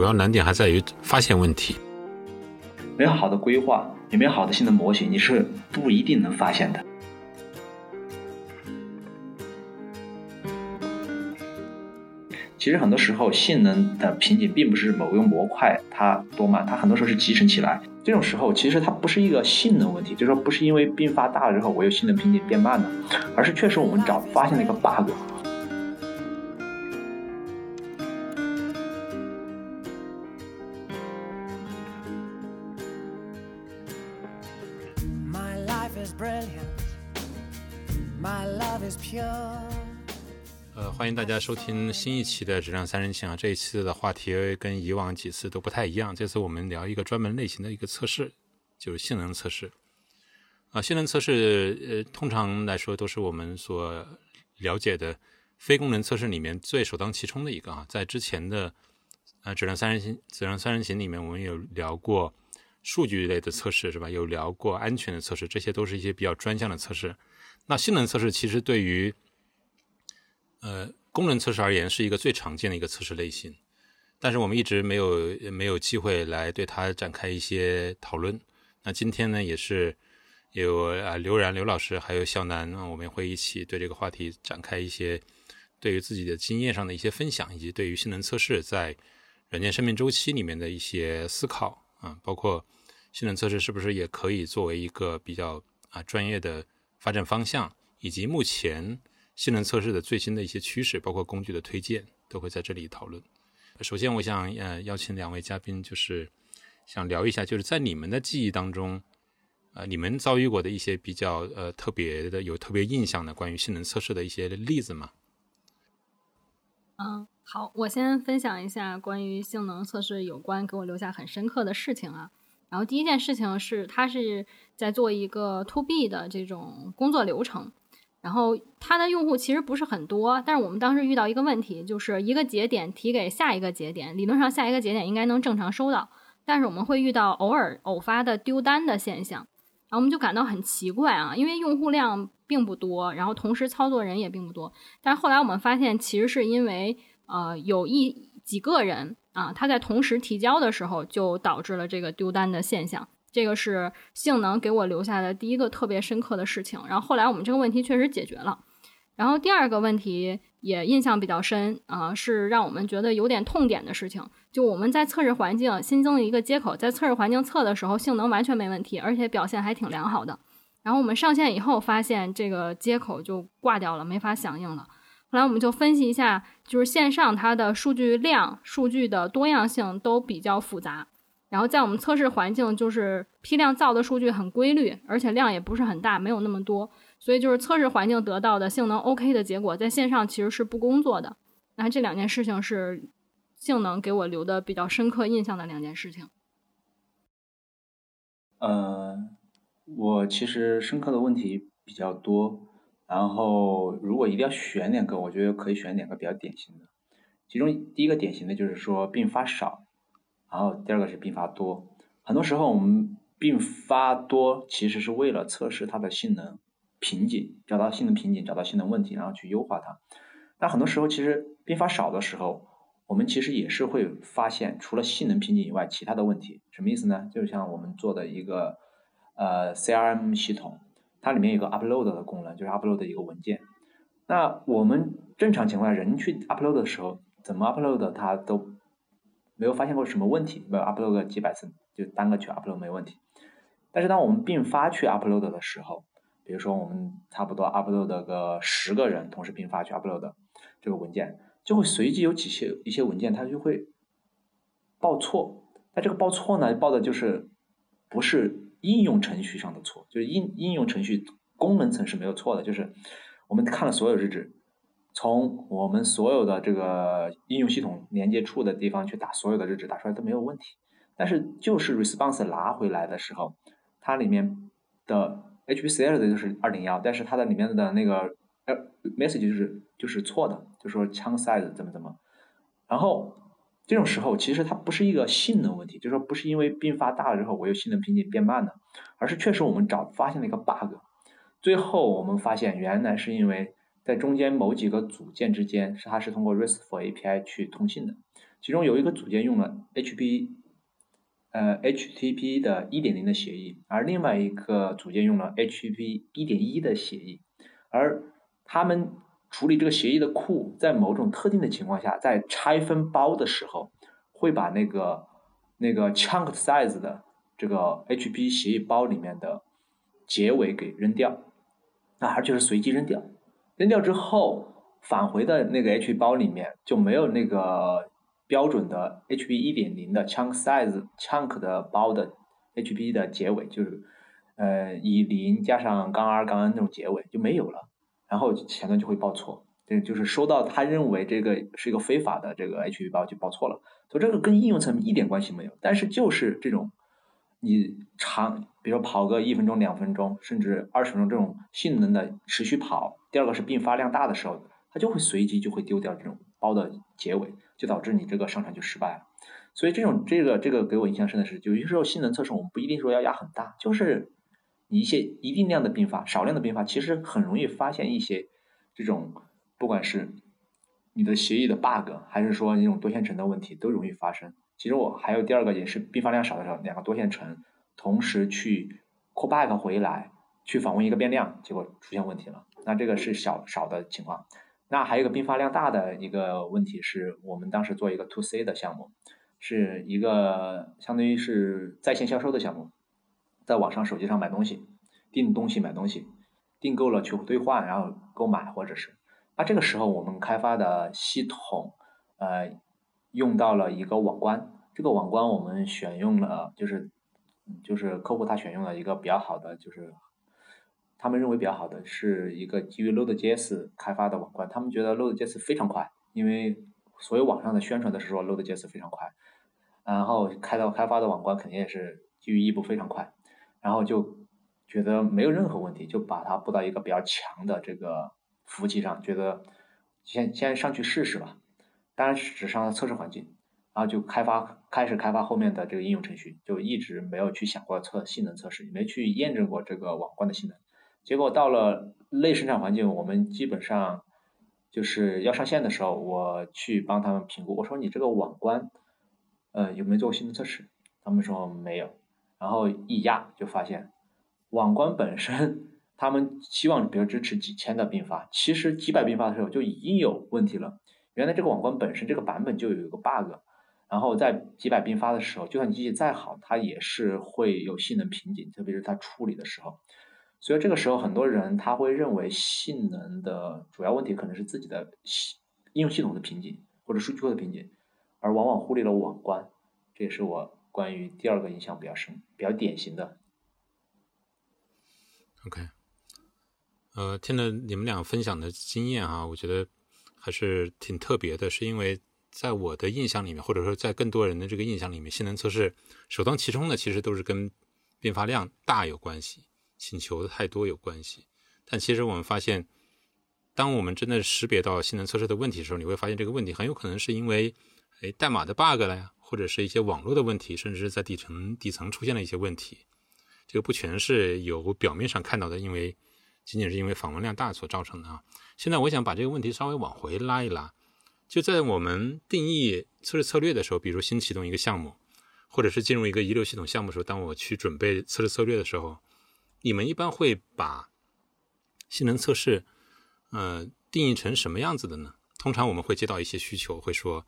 主要难点还在于发现问题。没有好的规划，也没有好的性能模型，你是不一定能发现的。其实很多时候，性能的瓶颈并不是某个模块它多慢，它很多时候是集成起来。这种时候，其实它不是一个性能问题，就是说不是因为并发大了之后我有性能瓶颈变慢了，而是确实我们找发现了一个 bug。呃，欢迎大家收听新一期的《质量三人行》啊。这一期的话题跟以往几次都不太一样，这次我们聊一个专门类型的一个测试，就是性能测试。啊，性能测试呃，通常来说都是我们所了解的非功能测试里面最首当其冲的一个啊。在之前的啊《质量三人行》《质量三人行》里面，我们有聊过数据类的测试，是吧？有聊过安全的测试，这些都是一些比较专项的测试。那性能测试其实对于呃，功能测试而言是一个最常见的一个测试类型，但是我们一直没有没有机会来对它展开一些讨论。那今天呢，也是有啊刘然刘老师还有小南，我们会一起对这个话题展开一些对于自己的经验上的一些分享，以及对于性能测试在软件生命周期里面的一些思考啊，包括性能测试是不是也可以作为一个比较啊专业的发展方向，以及目前。性能测试的最新的一些趋势，包括工具的推荐，都会在这里讨论。首先，我想呃邀请两位嘉宾，就是想聊一下，就是在你们的记忆当中，呃，你们遭遇过的一些比较呃特别的、有特别印象的关于性能测试的一些例子吗？嗯，好，我先分享一下关于性能测试有关给我留下很深刻的事情啊。然后第一件事情是，他是在做一个 To B 的这种工作流程。然后它的用户其实不是很多，但是我们当时遇到一个问题，就是一个节点提给下一个节点，理论上下一个节点应该能正常收到，但是我们会遇到偶尔偶发的丢单的现象，然后我们就感到很奇怪啊，因为用户量并不多，然后同时操作人也并不多，但是后来我们发现其实是因为呃有一几个人啊他在同时提交的时候就导致了这个丢单的现象。这个是性能给我留下的第一个特别深刻的事情，然后后来我们这个问题确实解决了，然后第二个问题也印象比较深啊，是让我们觉得有点痛点的事情，就我们在测试环境新增了一个接口，在测试环境测的时候性能完全没问题，而且表现还挺良好的，然后我们上线以后发现这个接口就挂掉了，没法响应了，后来我们就分析一下，就是线上它的数据量、数据的多样性都比较复杂。然后在我们测试环境，就是批量造的数据很规律，而且量也不是很大，没有那么多，所以就是测试环境得到的性能 OK 的结果，在线上其实是不工作的。那这两件事情是性能给我留的比较深刻印象的两件事情。呃，我其实深刻的问题比较多，然后如果一定要选两个，我觉得可以选两个比较典型的。其中第一个典型的就是说并发少。然后第二个是并发多，很多时候我们并发多其实是为了测试它的性能瓶颈，找到性能瓶颈，找到性能问题，然后去优化它。但很多时候其实并发少的时候，我们其实也是会发现除了性能瓶颈以外其他的问题。什么意思呢？就像我们做的一个呃 CRM 系统，它里面有个 upload 的功能，就是 upload 一个文件。那我们正常情况下人去 upload 的时候，怎么 upload 它都。没有发现过什么问题，没有 upload 个几百次就单个去 upload 没问题。但是当我们并发去 upload 的时候，比如说我们差不多 upload 个十个人同时并发去 upload 这个文件，就会随机有几些一些文件它就会报错。那这个报错呢，报的就是不是应用程序上的错，就是应应用程序功能层是没有错的，就是我们看了所有日志。从我们所有的这个应用系统连接处的地方去打所有的日志，打出来都没有问题。但是就是 response 拿回来的时候，它里面的 HBCL 的就是二零幺，但是它的里面的那个 message 就是就是错的，就说枪 size 怎么怎么。然后这种时候其实它不是一个性能问题，就是说不是因为并发大了之后我有性能瓶颈变慢了，而是确实我们找发现了一个 bug。最后我们发现原来是因为。在中间某几个组件之间，是它是通过 RESTful API 去通信的。其中有一个组件用了 HP 呃 HTTP 的1.0的协议，而另外一个组件用了 HTTP 1.1的协议，而他们处理这个协议的库，在某种特定的情况下，在拆分包的时候，会把那个那个 chunk size 的这个 HP 协议包里面的结尾给扔掉，那而且是随机扔掉，扔掉之后。返回的那个 H 包里面就没有那个标准的 HB 一点零的 chunk size chunk 的包的 HB 的结尾，就是呃以零加上杠 r 杠 n 那种结尾就没有了，然后前端就会报错，这就是收到他认为这个是一个非法的这个 HB 包就报错了，所以这个跟应用层面一点关系没有，但是就是这种你长，比如说跑个一分钟、两分钟，甚至二十分钟这种性能的持续跑，第二个是并发量大的时候。它就会随机就会丢掉这种包的结尾，就导致你这个上传就失败了。所以这种这个这个给我印象深的是，有些时候性能测试我们不一定说要压很大，就是一些一定量的并发、少量的并发，其实很容易发现一些这种不管是你的协议的 bug，还是说那种多线程的问题，都容易发生。其实我还有第二个也是并发量少的时候，两个多线程同时去 call back 回来去访问一个变量，结果出现问题了。那这个是小少的情况。那还有一个并发量大的一个问题是我们当时做一个 to C 的项目，是一个相当于是在线销售的项目，在网上手机上买东西，订东西买东西，订购了去兑换，然后购买或者是，那这个时候我们开发的系统，呃，用到了一个网关，这个网关我们选用了就是就是客户他选用了一个比较好的就是。他们认为比较好的是一个基于 Node.js 开发的网关，他们觉得 Node.js 非常快，因为所有网上的宣传都是说 Node.js 非常快，然后开到开发的网关肯定也是基于异步非常快，然后就觉得没有任何问题，就把它布到一个比较强的这个服务器上，觉得先先上去试试吧，当然只上了测试环境，然后就开发开始开发后面的这个应用程序，就一直没有去想过测性能测试，也没去验证过这个网关的性能。结果到了类生产环境，我们基本上就是要上线的时候，我去帮他们评估。我说你这个网关，呃，有没有做过性能测试？他们说没有。然后一压就发现，网关本身，他们希望比如支持几千的并发，其实几百并发的时候就已经有问题了。原来这个网关本身这个版本就有一个 bug，然后在几百并发的时候，就算机器再好，它也是会有性能瓶颈，特别是它处理的时候。所以这个时候，很多人他会认为性能的主要问题可能是自己的系应用系统的瓶颈或者数据库的瓶颈，而往往忽略了网关。这也是我关于第二个印象比较深、比较典型的。OK，呃，听了你们俩分享的经验啊，我觉得还是挺特别的，是因为在我的印象里面，或者说在更多人的这个印象里面，性能测试首当其冲的其实都是跟并发量大有关系。请求的太多有关系，但其实我们发现，当我们真的识别到性能测试的问题的时候，你会发现这个问题很有可能是因为，哎，代码的 bug 了呀，或者是一些网络的问题，甚至是在底层底层出现了一些问题。这个不全是有表面上看到的，因为仅仅是因为访问量大所造成的啊。现在我想把这个问题稍微往回拉一拉，就在我们定义测试策略的时候，比如新启动一个项目，或者是进入一个遗留系统项目的时候，当我去准备测试策略的时候。你们一般会把性能测试，呃，定义成什么样子的呢？通常我们会接到一些需求，会说，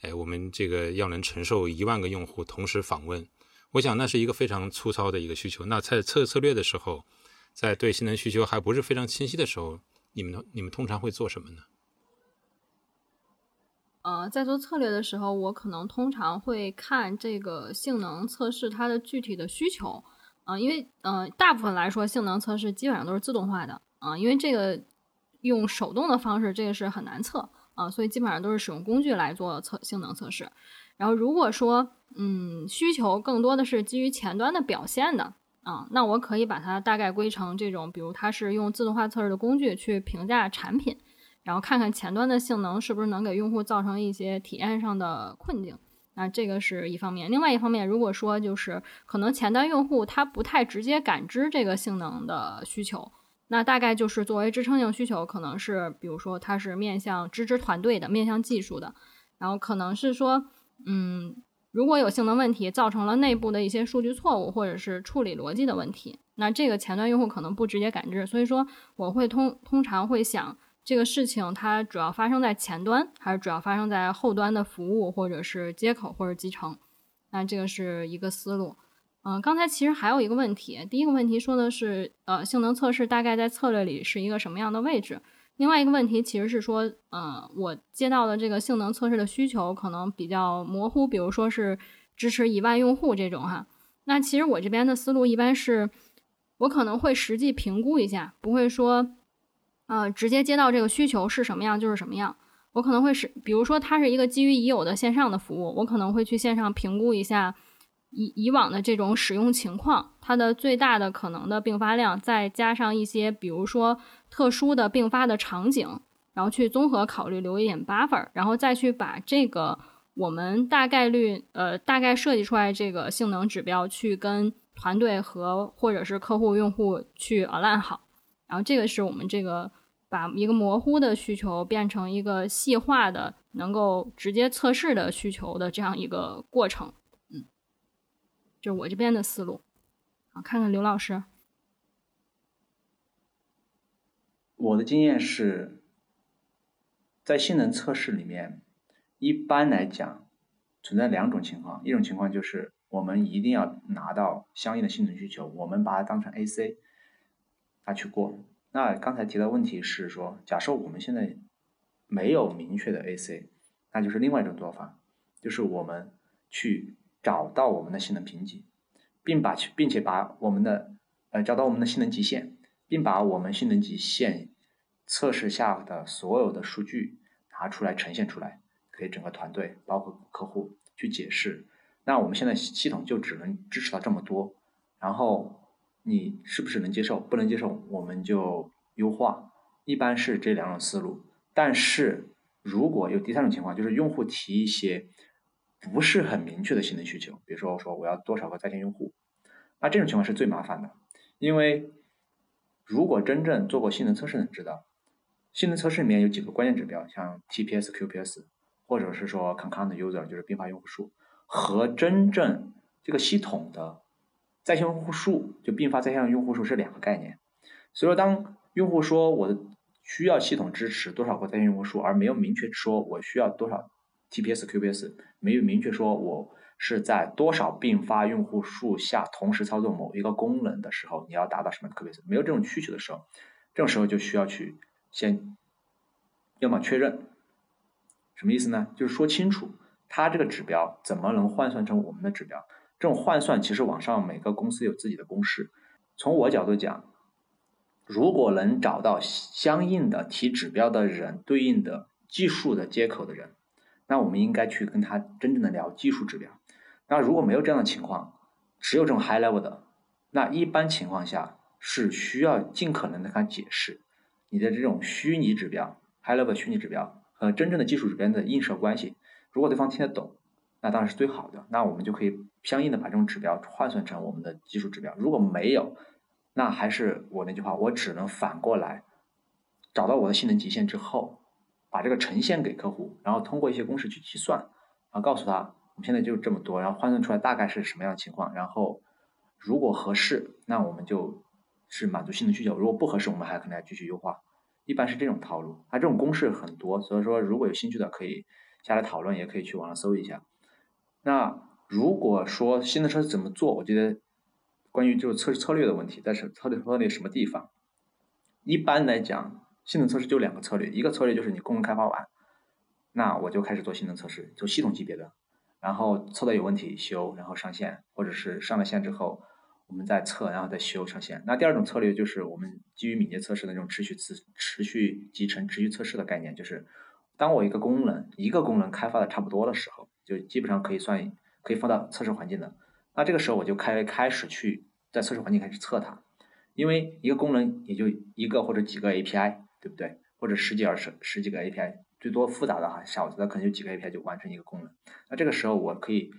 哎，我们这个要能承受一万个用户同时访问。我想那是一个非常粗糙的一个需求。那在测策略的时候，在对性能需求还不是非常清晰的时候，你们你们通常会做什么呢？呃，在做策略的时候，我可能通常会看这个性能测试它的具体的需求。啊，因为嗯，大部分来说，性能测试基本上都是自动化的啊，因为这个用手动的方式，这个是很难测啊，所以基本上都是使用工具来做测性能测试。然后如果说嗯，需求更多的是基于前端的表现的啊，那我可以把它大概归成这种，比如它是用自动化测试的工具去评价产品，然后看看前端的性能是不是能给用户造成一些体验上的困境。那这个是一方面，另外一方面，如果说就是可能前端用户他不太直接感知这个性能的需求，那大概就是作为支撑性需求，可能是比如说它是面向支持团队的、面向技术的，然后可能是说，嗯，如果有性能问题造成了内部的一些数据错误或者是处理逻辑的问题，那这个前端用户可能不直接感知。所以说，我会通通常会想，这个事情它主要发生在前端，还是主要发生在后端的服务或者是接口或者集成？那这个是一个思路。嗯，刚才其实还有一个问题，第一个问题说的是，呃，性能测试大概在策略里是一个什么样的位置？另外一个问题其实是说，嗯，我接到的这个性能测试的需求可能比较模糊，比如说是支持一万用户这种哈。那其实我这边的思路一般是，我可能会实际评估一下，不会说，呃，直接接到这个需求是什么样就是什么样。我可能会是，比如说它是一个基于已有的线上的服务，我可能会去线上评估一下。以以往的这种使用情况，它的最大的可能的并发量，再加上一些比如说特殊的并发的场景，然后去综合考虑留一点 buffer，然后再去把这个我们大概率呃大概设计出来这个性能指标去跟团队和或者是客户用户去 align 好，然后这个是我们这个把一个模糊的需求变成一个细化的能够直接测试的需求的这样一个过程。就我这边的思路，好，看看刘老师。我的经验是，在性能测试里面，一般来讲存在两种情况，一种情况就是我们一定要拿到相应的性能需求，我们把它当成 AC，它去过。那刚才提到问题是说，假设我们现在没有明确的 AC，那就是另外一种做法，就是我们去。找到我们的性能瓶颈，并把并且把我们的呃找到我们的性能极限，并把我们性能极限测试下的所有的数据拿出来呈现出来，给整个团队包括客户去解释。那我们现在系统就只能支持到这么多，然后你是不是能接受？不能接受，我们就优化。一般是这两种思路。但是如果有第三种情况，就是用户提一些。不是很明确的性能需求，比如说我说我要多少个在线用户，那这种情况是最麻烦的，因为如果真正做过性能测试的人知道，性能测试里面有几个关键指标，像 TPS、QPS，或者是说 concurrent user 就是并发用户数，和真正这个系统的在线用户数就并发在线用户数是两个概念，所以说当用户说我的需要系统支持多少个在线用户数，而没有明确说我需要多少。TPS、QPS 没有明确说我是在多少并发用户数下同时操作某一个功能的时候，你要达到什么 QPS？没有这种需求的时候，这种时候就需要去先要么确认，什么意思呢？就是说清楚它这个指标怎么能换算成我们的指标。这种换算其实网上每个公司有自己的公式。从我角度讲，如果能找到相应的提指标的人对应的技术的接口的人。那我们应该去跟他真正的聊技术指标。那如果没有这样的情况，只有这种 high level 的，那一般情况下是需要尽可能的跟他解释你的这种虚拟指标 high level 虚拟指标和真正的技术指标的映射关系。如果对方听得懂，那当然是最好的。那我们就可以相应的把这种指标换算成我们的技术指标。如果没有，那还是我那句话，我只能反过来找到我的性能极限之后。把这个呈现给客户，然后通过一些公式去计算，然后告诉他我们现在就这么多，然后换算出来大概是什么样的情况，然后如果合适，那我们就是满足新的需求；如果不合适，我们还可能要继续优化。一般是这种套路，它这种公式很多，所以说如果有兴趣的可以下来讨论，也可以去网上搜一下。那如果说新的车怎么做，我觉得关于就是测试策略的问题，但是策略策略什么地方，一般来讲。性能测试就两个策略，一个策略就是你功能开发完，那我就开始做性能测试，就系统级别的，然后测到有问题修，然后上线，或者是上了线之后，我们再测，然后再修上线。那第二种策略就是我们基于敏捷测试的那种持续持持续集成、持续测试的概念，就是当我一个功能一个功能开发的差不多的时候，就基本上可以算可以放到测试环境的，那这个时候我就开开始去在测试环境开始测它，因为一个功能也就一个或者几个 API。对不对？或者十几二十十几个 API，最多复杂的哈小的可能就几个 API 就完成一个功能。那这个时候我可以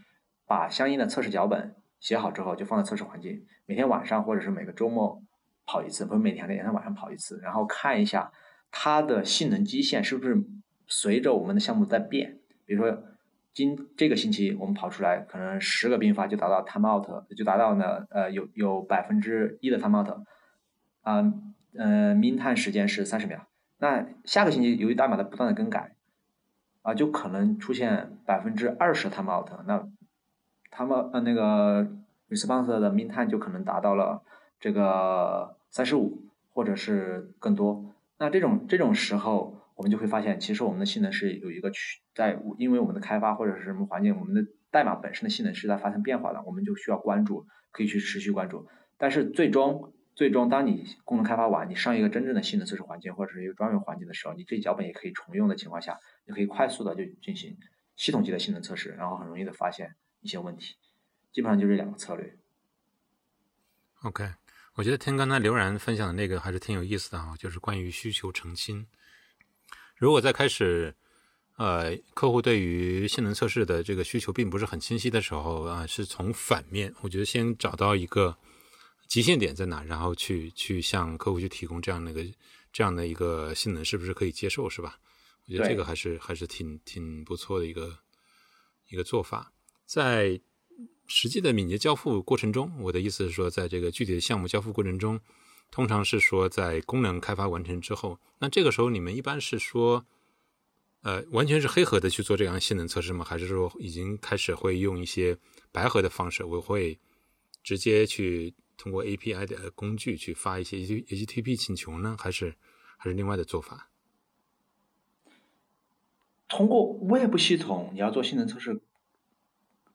把相应的测试脚本写好之后，就放在测试环境，每天晚上或者是每个周末跑一次，不是每天每天晚上跑一次，然后看一下它的性能基线是不是随着我们的项目在变。比如说今这个星期我们跑出来，可能十个并发就达到 timeout，就达到呢呃有有百分之一的 timeout，啊呃 mean time 时间是三十秒。那下个星期由于代码的不断的更改，啊就可能出现百分之二十 timeout，那 time 呃那个 response 的 mean time 就可能达到了这个三十五或者是更多。那这种这种时候。我们就会发现，其实我们的性能是有一个区在，因为我们的开发或者是什么环境，我们的代码本身的性能是在发生变化的，我们就需要关注，可以去持续关注。但是最终，最终当你功能开发完，你上一个真正的性能测试环境或者是一个专用环境的时候，你这脚本也可以重用的情况下，你可以快速的就进行系统级的性能测试，然后很容易的发现一些问题。基本上就这两个策略。OK，我觉得听刚才刘然分享的那个还是挺有意思的啊，就是关于需求澄清。如果在开始，呃，客户对于性能测试的这个需求并不是很清晰的时候啊，是从反面，我觉得先找到一个极限点在哪，然后去去向客户去提供这样的一个这样的一个性能，是不是可以接受，是吧？我觉得这个还是还是挺挺不错的一个一个做法。在实际的敏捷交付过程中，我的意思是说，在这个具体的项目交付过程中。通常是说，在功能开发完成之后，那这个时候你们一般是说，呃，完全是黑盒的去做这样性能测试吗？还是说已经开始会用一些白盒的方式？我会直接去通过 API 的工具去发一些 HTTP 请求呢？还是还是另外的做法？通过外部系统，你要做性能测试，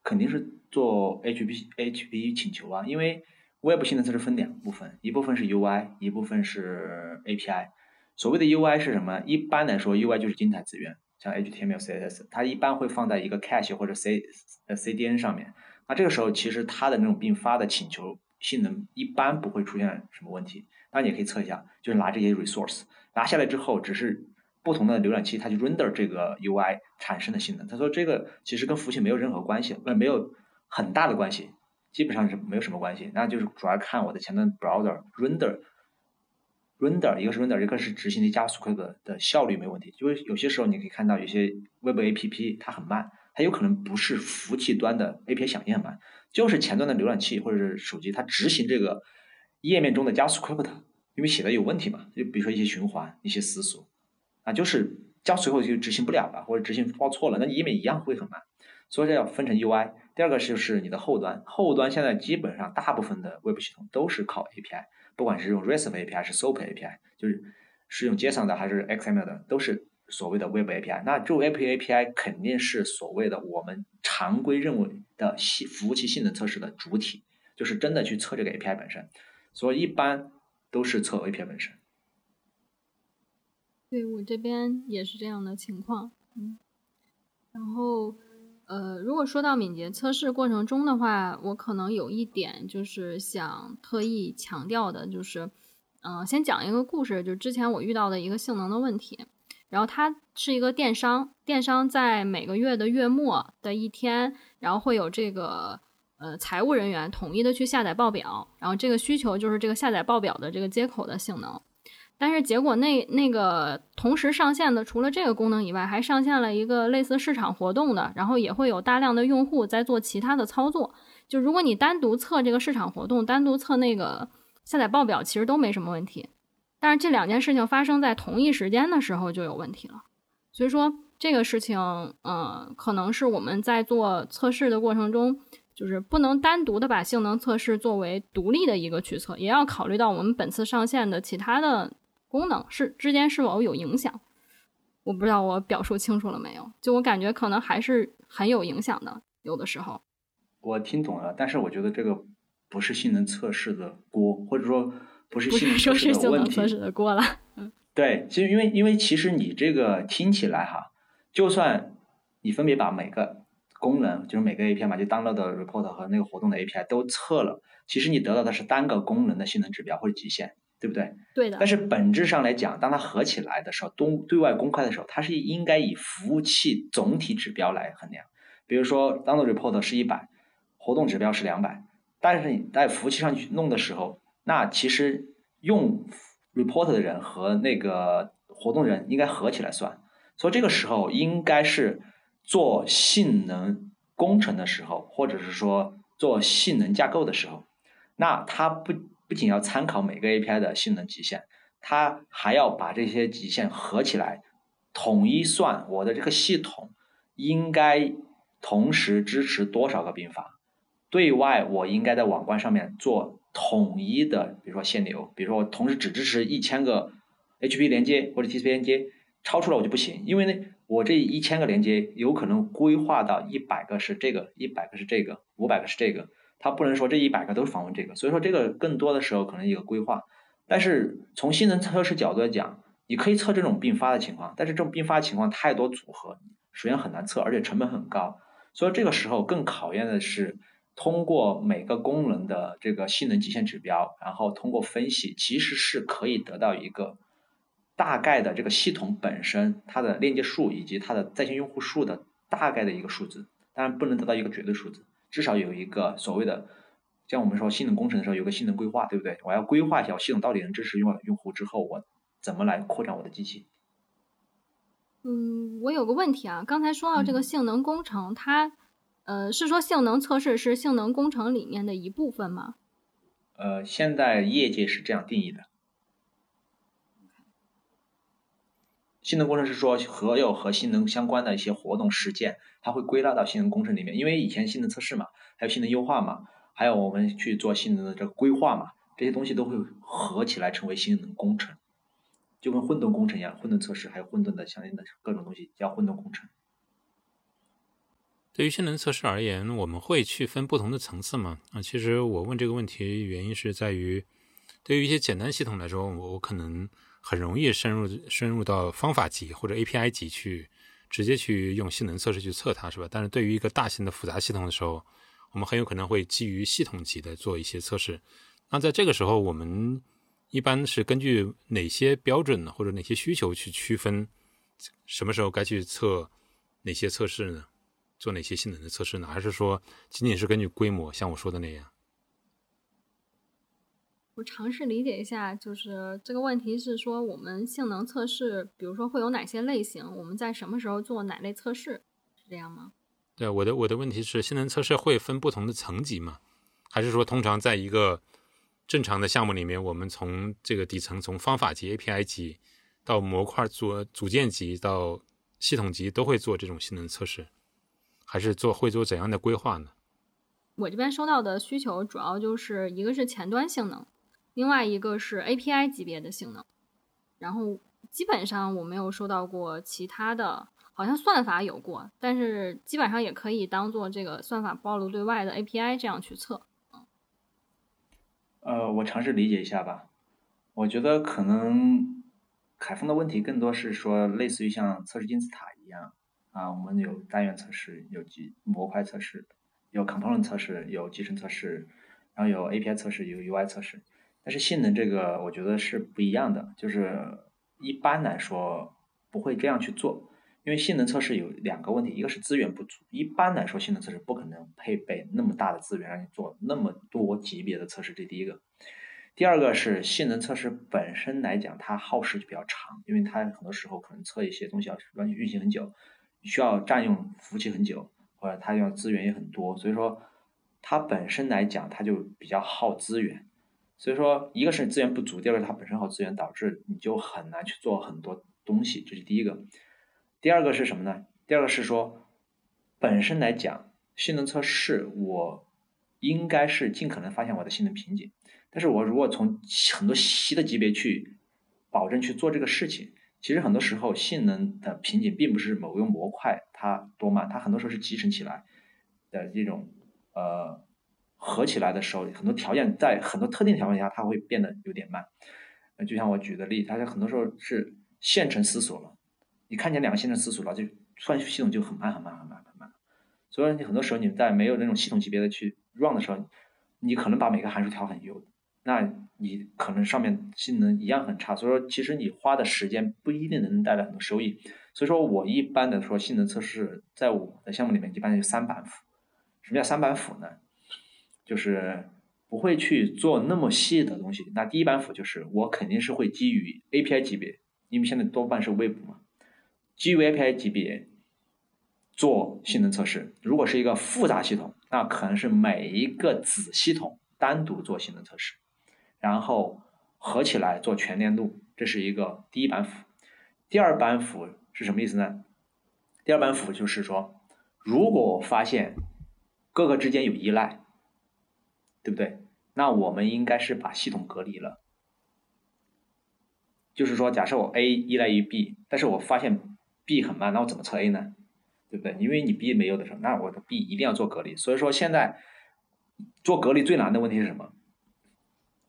肯定是做 HTTP 请求啊，因为。外部性能测试分两部分，一部分是 UI，一部分是 API。所谓的 UI 是什么？一般来说，UI 就是静态资源，像 HTML、CSS，它一般会放在一个 cache 或者 C 呃 CDN 上面。那这个时候，其实它的那种并发的请求性能一般不会出现什么问题。当然，也可以测一下，就是拿这些 resource 拿下来之后，只是不同的浏览器它去 render 这个 UI 产生的性能。他说这个其实跟服务器没有任何关系，呃，没有很大的关系。基本上是没有什么关系，那就是主要看我的前端 browser render，render 一个是 render，一个是执行的 JavaScript 的效率没问题。因为有些时候你可以看到有些 Web APP 它很慢，它有可能不是服务器端的 API 响应很慢，就是前端的浏览器或者是手机它执行这个页面中的 JavaScript，因为写的有问题嘛，就比如说一些循环、一些思索，啊，就是 JavaScript 就执行不了了，或者执行报错了，那页面一样会很慢。所以这要分成 UI，第二个就是你的后端，后端现在基本上大部分的 Web 系统都是靠 API，不管是用 REST API 还是 SOAP API，就是是用 JSON 的还是 XML 的，都是所谓的 Web API。那这种 Web API 肯定是所谓的我们常规认为的系服务器性能测试的主体，就是真的去测这个 API 本身。所以一般都是测 API 本身。对我这边也是这样的情况，嗯，然后。呃，如果说到敏捷测试过程中的话，我可能有一点就是想特意强调的，就是，嗯，先讲一个故事，就是之前我遇到的一个性能的问题。然后它是一个电商，电商在每个月的月末的一天，然后会有这个呃财务人员统一的去下载报表，然后这个需求就是这个下载报表的这个接口的性能。但是结果那那个同时上线的，除了这个功能以外，还上线了一个类似市场活动的，然后也会有大量的用户在做其他的操作。就如果你单独测这个市场活动，单独测那个下载报表，其实都没什么问题。但是这两件事情发生在同一时间的时候就有问题了。所以说这个事情，嗯，可能是我们在做测试的过程中，就是不能单独的把性能测试作为独立的一个去测，也要考虑到我们本次上线的其他的。功能是之间是否有影响？我不知道我表述清楚了没有？就我感觉可能还是很有影响的，有的时候。我听懂了，但是我觉得这个不是性能测试的锅，或者说不是性能测试的问题。测试的过了。嗯，对，其实因为因为其实你这个听起来哈，就算你分别把每个功能，就是每个 API 嘛，就 download 的 report 和那个活动的 API 都测了，其实你得到的是单个功能的性能指标或者极限。对不对？对的。但是本质上来讲，当它合起来的时候，东对外公开的时候，它是应该以服务器总体指标来衡量。比如说，download report 是一百，活动指标是两百。但是你在服务器上去弄的时候，那其实用 report 的人和那个活动人应该合起来算。所以这个时候应该是做性能工程的时候，或者是说做性能架构的时候，那它不不仅要参考每个 API 的性能极限，它还要把这些极限合起来，统一算我的这个系统应该同时支持多少个并发。对外我应该在网关上面做统一的，比如说限流，比如说我同时只支持一千个 HP 连接或者 TCP 连接，超出了我就不行，因为呢，我这一千个连接有可能规划到一百个是这个，一百个是这个，五百个是这个，它不能说这一百个都是访问这个，所以说这个更多的时候可能一个规划。但是从性能测试角度来讲，你可以测这种并发的情况，但是这种并发情况太多组合，首先很难测，而且成本很高，所以这个时候更考验的是。通过每个功能的这个性能极限指标，然后通过分析，其实是可以得到一个大概的这个系统本身它的链接数以及它的在线用户数的大概的一个数字。当然不能得到一个绝对数字，至少有一个所谓的，像我们说性能工程的时候有个性能规划，对不对？我要规划一下我系统到底能支持用用户之后，我怎么来扩展我的机器。嗯，我有个问题啊，刚才说到这个性能工程，它。呃，是说性能测试是性能工程里面的一部分吗？呃，现在业界是这样定义的。性能工程是说所有和性能相关的一些活动实践，它会归纳到性能工程里面。因为以前性能测试嘛，还有性能优化嘛，还有我们去做性能的这个规划嘛，这些东西都会合起来成为性能工程，就跟混沌工程一样，混沌测试还有混沌的相应的各种东西叫混沌工程。对于性能测试而言，我们会去分不同的层次吗？啊，其实我问这个问题原因是在于，对于一些简单系统来说，我可能很容易深入深入到方法级或者 API 级去，直接去用性能测试去测它，是吧？但是对于一个大型的复杂系统的时候，我们很有可能会基于系统级的做一些测试。那在这个时候，我们一般是根据哪些标准呢或者哪些需求去区分什么时候该去测哪些测试呢？做哪些性能的测试呢？还是说仅仅是根据规模，像我说的那样？我尝试理解一下，就是这个问题是说，我们性能测试，比如说会有哪些类型？我们在什么时候做哪类测试？是这样吗？对，我的我的问题是，性能测试会分不同的层级吗？还是说，通常在一个正常的项目里面，我们从这个底层，从方法级、API 级到模块组组件级到系统级，都会做这种性能测试？还是做会做怎样的规划呢？我这边收到的需求主要就是一个是前端性能，另外一个是 API 级别的性能，然后基本上我没有收到过其他的，好像算法有过，但是基本上也可以当做这个算法暴露对外的 API 这样去测。呃，我尝试理解一下吧。我觉得可能凯峰的问题更多是说，类似于像测试金字塔一样。啊，我们有单元测试，有集模块测试，有 component 测试，有集成测试，然后有 API 测试，有 UI 测试。但是性能这个，我觉得是不一样的。就是一般来说不会这样去做，因为性能测试有两个问题，一个是资源不足。一般来说，性能测试不可能配备那么大的资源让你做那么多级别的测试，这第一个。第二个是性能测试本身来讲，它耗时就比较长，因为它很多时候可能测一些东西要运运行很久。需要占用服务器很久，或者它要资源也很多，所以说它本身来讲它就比较耗资源。所以说，一个是资源不足，第二个它本身耗资源，导致你就很难去做很多东西，这是第一个。第二个是什么呢？第二个是说，本身来讲，性能测试我应该是尽可能发现我的性能瓶颈，但是我如果从很多细的级别去保证去做这个事情。其实很多时候，性能的瓶颈并不是某个模块它多慢，它很多时候是集成起来的这种呃合起来的时候，很多条件在很多特定条件下，它会变得有点慢。就像我举的例，它很多时候是线程死锁了，你看见两个线程死锁了，就算系统就很慢很慢很慢很慢。所以你很多时候你在没有那种系统级别的去 run 的时候，你可能把每个函数调很优。那你可能上面性能一样很差，所以说其实你花的时间不一定能带来很多收益。所以说我一般的说性能测试，在我的项目里面一般就三板斧。什么叫三板斧呢？就是不会去做那么细的东西。那第一板斧就是我肯定是会基于 API 级别，因为现在多半是 Web 嘛，基于 API 级别做性能测试。如果是一个复杂系统，那可能是每一个子系统单独做性能测试，然后合起来做全链路。这是一个第一板斧。第二板斧是什么意思呢？第二板斧就是说，如果我发现各个之间有依赖，对不对？那我们应该是把系统隔离了。就是说，假设我 A 依赖于 B，但是我发现 B 很慢，那我怎么测 A 呢？对不对？因为你 B 没有的时候，那我的 B 一定要做隔离。所以说，现在做隔离最难的问题是什么？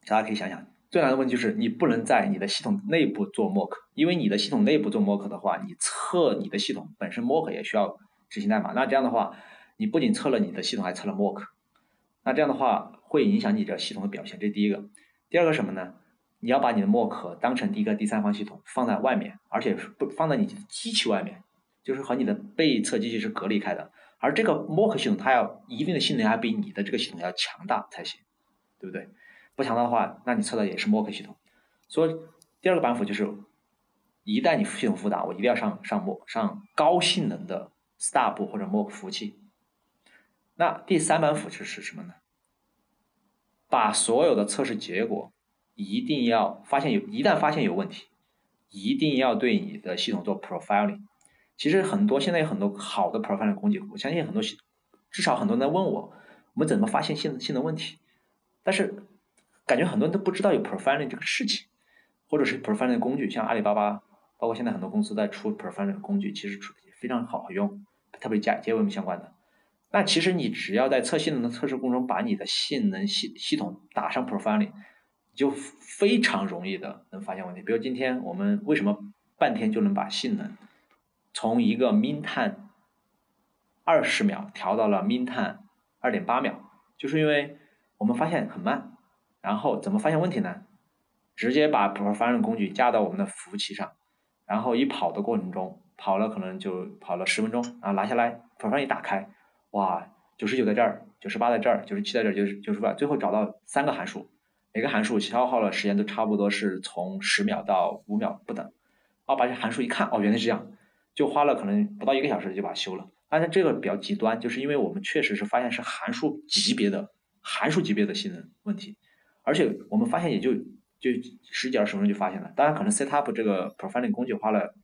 大家可以想想，最难的问题就是你不能在你的系统内部做 mock，因为你的系统内部做 mock 的话，你测你的系统本身 mock 也需要执行代码。那这样的话，你不仅测了你的系统，还测了 mock，那这样的话会影响你的系统的表现。这是第一个。第二个什么呢？你要把你的 mock 当成第一个第三方系统放在外面，而且不放在你的机器外面，就是和你的被测机器是隔离开的。而这个 mock 系统它要一定的性能要比你的这个系统要强大才行，对不对？不强大的话，那你测的也是 mock 系统。所以第二个板斧就是，一旦你系统复杂，我一定要上上 m 上高性能的 stub 或者 mock 服务器。那第三板斧就是什么呢？把所有的测试结果。一定要发现有，一旦发现有问题，一定要对你的系统做 profiling。其实很多现在有很多好的 profiling 工具，我相信很多，至少很多人在问我，我们怎么发现性性能问题？但是感觉很多人都不知道有 profiling 这个事情，或者是 profiling 工具，像阿里巴巴，包括现在很多公司在出 profiling 工具，其实出非常好用，特别加结尾相关的。那其实你只要在测性能的测试过程中，把你的性能系系统打上 profiling。就非常容易的能发现问题，比如今天我们为什么半天就能把性能从一个 min time 二十秒调到了 min time 二点八秒，就是因为我们发现很慢，然后怎么发现问题呢？直接把 Profiling 工具加到我们的服务器上，然后一跑的过程中，跑了可能就跑了十分钟，然后拿下来 Profiling 一打开，哇，九十九在这儿，九十八在这儿，九十七在这儿，九十九十八，最后找到三个函数。每个函数消耗了时间都差不多是从十秒到五秒不等，啊，把这函数一看，哦，原来是这样，就花了可能不到一个小时就把它修了。但是这个比较极端，就是因为我们确实是发现是函数级别的函数级别的性能问题，而且我们发现也就就十几二十分钟就发现了。当然可能 set up 这个 profiling 工具花了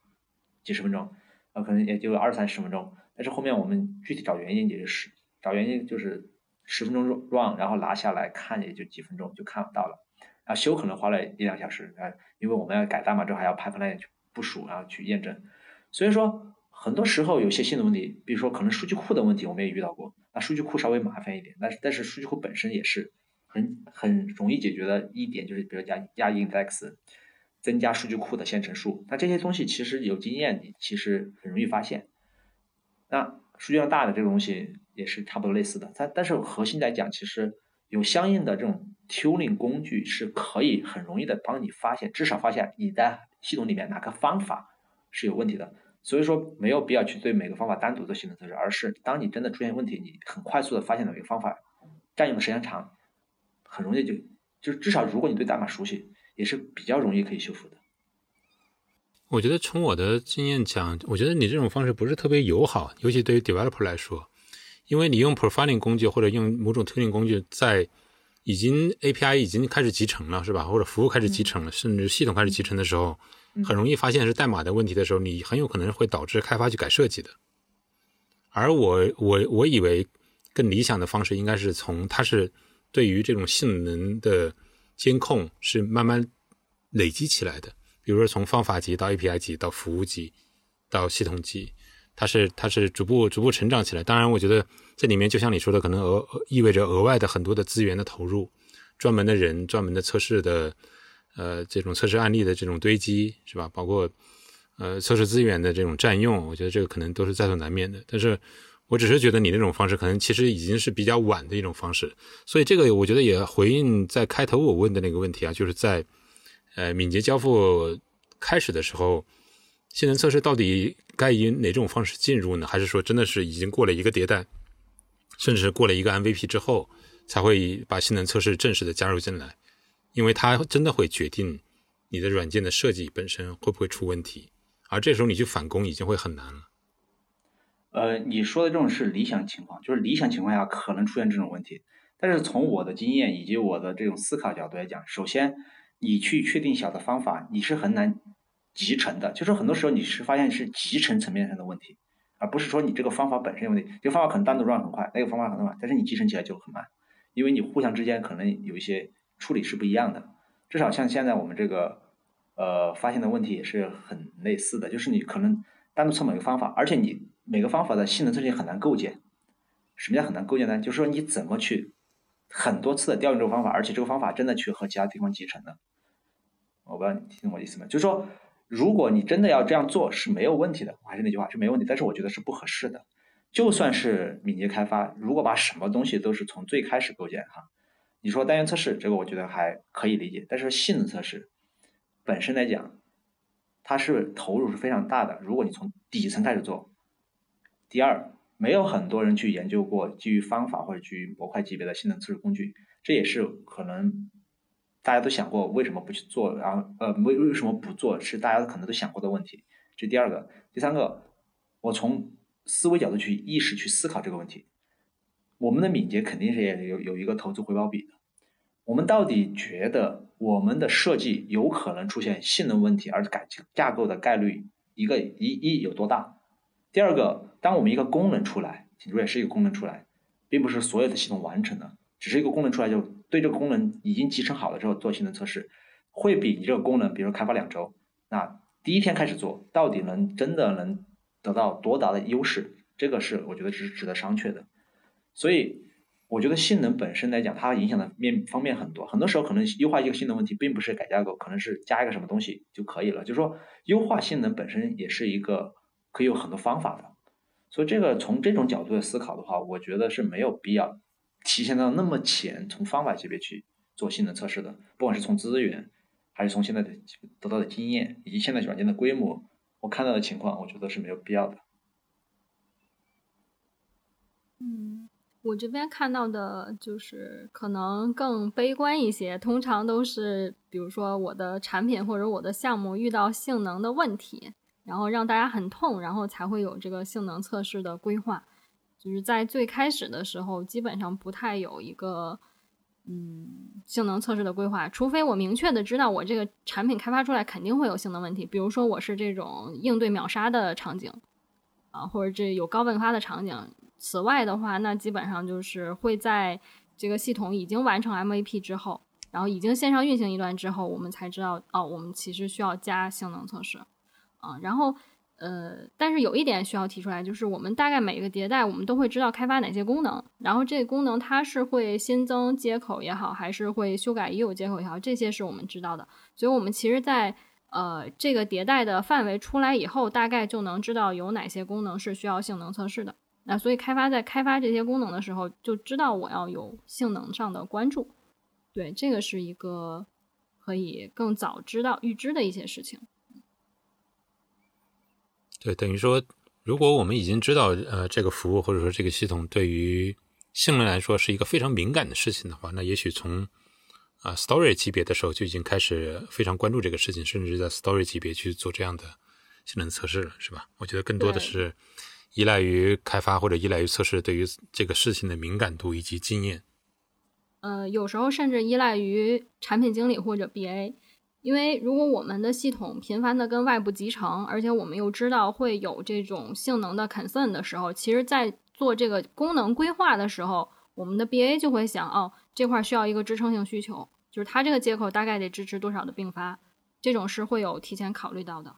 几十分钟，呃，可能也就二三十分钟，但是后面我们具体找原因也就是找原因就是。十分钟 run，然后拿下来看也就几分钟就看到了，然后修可能花了一两小时，呃，因为我们要改代码之后还要 pipeline 去部署，然后去验证，所以说很多时候有些新的问题，比如说可能数据库的问题我们也遇到过，那数据库稍微麻烦一点，但是但是数据库本身也是很很容易解决的一点，就是比如加加 index，增加数据库的线程数，那这些东西其实有经验，你其实很容易发现，那数据量大的这个东西。也是差不多类似的，但但是核心来讲，其实有相应的这种 tuning 工具是可以很容易的帮你发现，至少发现你在系统里面哪个方法是有问题的。所以说没有必要去对每个方法单独做性能测试，而是当你真的出现问题，你很快速的发现哪个方法占用的时间长，很容易就就至少如果你对代码熟悉，也是比较容易可以修复的。我觉得从我的经验讲，我觉得你这种方式不是特别友好，尤其对于 developer 来说。因为你用 profiling 工具或者用某种 tuning 工具，在已经 API 已经开始集成了，是吧？或者服务开始集成了，甚至系统开始集成的时候，很容易发现是代码的问题的时候，你很有可能会导致开发去改设计的。而我我我以为更理想的方式应该是从它是对于这种性能的监控是慢慢累积起来的，比如说从方法级到 API 级到服务级到系统级。它是它是逐步逐步成长起来，当然，我觉得这里面就像你说的，可能额意味着额外的很多的资源的投入，专门的人、专门的测试的，呃，这种测试案例的这种堆积，是吧？包括呃测试资源的这种占用，我觉得这个可能都是在所难免的。但是我只是觉得你那种方式可能其实已经是比较晚的一种方式，所以这个我觉得也回应在开头我问的那个问题啊，就是在呃敏捷交付开始的时候。性能测试到底该以哪种方式进入呢？还是说真的是已经过了一个迭代，甚至是过了一个 MVP 之后，才会把性能测试正式的加入进来？因为它真的会决定你的软件的设计本身会不会出问题，而这时候你去返工已经会很难了。呃，你说的这种是理想情况，就是理想情况下可能出现这种问题。但是从我的经验以及我的这种思考角度来讲，首先你去确定小的方法，你是很难集成的。就是很多时候你是发现是集成层面上的问题，而不是说你这个方法本身有问题。这个方法可能单独转很快，那个方法很慢，但是你集成起来就很慢，因为你互相之间可能有一些处理是不一样的。至少像现在我们这个呃发现的问题也是很类似的，就是你可能单独测某一个方法，而且你。每个方法的性能测试很难构建。什么叫很难构建呢？就是说你怎么去很多次的调用这个方法，而且这个方法真的去和其他地方集成的？我不知道你听懂我意思没？就是说，如果你真的要这样做是没有问题的，我还是那句话是没问题，但是我觉得是不合适的。就算是敏捷开发，如果把什么东西都是从最开始构建哈，你说单元测试这个我觉得还可以理解，但是性能测试本身来讲，它是投入是非常大的。如果你从底层开始做。第二，没有很多人去研究过基于方法或者基于模块级别的性能测试工具，这也是可能大家都想过为什么不去做，然后呃为为什么不做，是大家可能都想过的问题。这第二个，第三个，我从思维角度去意识去思考这个问题。我们的敏捷肯定是也有有一个投资回报比的。我们到底觉得我们的设计有可能出现性能问题而改架构的概率一个一一有多大？第二个，当我们一个功能出来，请注意是一个功能出来，并不是所有的系统完成的，只是一个功能出来就对这个功能已经集成好了之后做性能测试，会比你这个功能，比如开发两周，那第一天开始做，到底能真的能得到多大的优势？这个是我觉得是值得商榷的。所以我觉得性能本身来讲，它影响的面方面很多，很多时候可能优化一个性能问题，并不是改架构，可能是加一个什么东西就可以了。就是说，优化性能本身也是一个。可以有很多方法的，所以这个从这种角度的思考的话，我觉得是没有必要体现到那么浅，从方法级别去做性能测试的。不管是从资源，还是从现在的得到的经验，以及现在软件的规模，我看到的情况，我觉得是没有必要的。嗯，我这边看到的就是可能更悲观一些，通常都是比如说我的产品或者我的项目遇到性能的问题。然后让大家很痛，然后才会有这个性能测试的规划。就是在最开始的时候，基本上不太有一个嗯性能测试的规划，除非我明确的知道我这个产品开发出来肯定会有性能问题，比如说我是这种应对秒杀的场景啊，或者这有高分发的场景。此外的话，那基本上就是会在这个系统已经完成 MVP 之后，然后已经线上运行一段之后，我们才知道哦，我们其实需要加性能测试。啊，然后，呃，但是有一点需要提出来，就是我们大概每个迭代，我们都会知道开发哪些功能，然后这个功能它是会新增接口也好，还是会修改已有接口也好，这些是我们知道的。所以，我们其实，在呃这个迭代的范围出来以后，大概就能知道有哪些功能是需要性能测试的。那所以，开发在开发这些功能的时候，就知道我要有性能上的关注。对，这个是一个可以更早知道预知的一些事情。对，等于说，如果我们已经知道，呃，这个服务或者说这个系统对于性能来说是一个非常敏感的事情的话，那也许从啊 story 级别的时候就已经开始非常关注这个事情，甚至在 story 级别去做这样的性能测试了，是吧？我觉得更多的是依赖于开发或者依赖于测试对于这个事情的敏感度以及经验。呃，有时候甚至依赖于产品经理或者 BA。因为如果我们的系统频繁的跟外部集成，而且我们又知道会有这种性能的 concern 的时候，其实，在做这个功能规划的时候，我们的 BA 就会想，哦，这块需要一个支撑性需求，就是它这个接口大概得支持多少的并发，这种是会有提前考虑到的。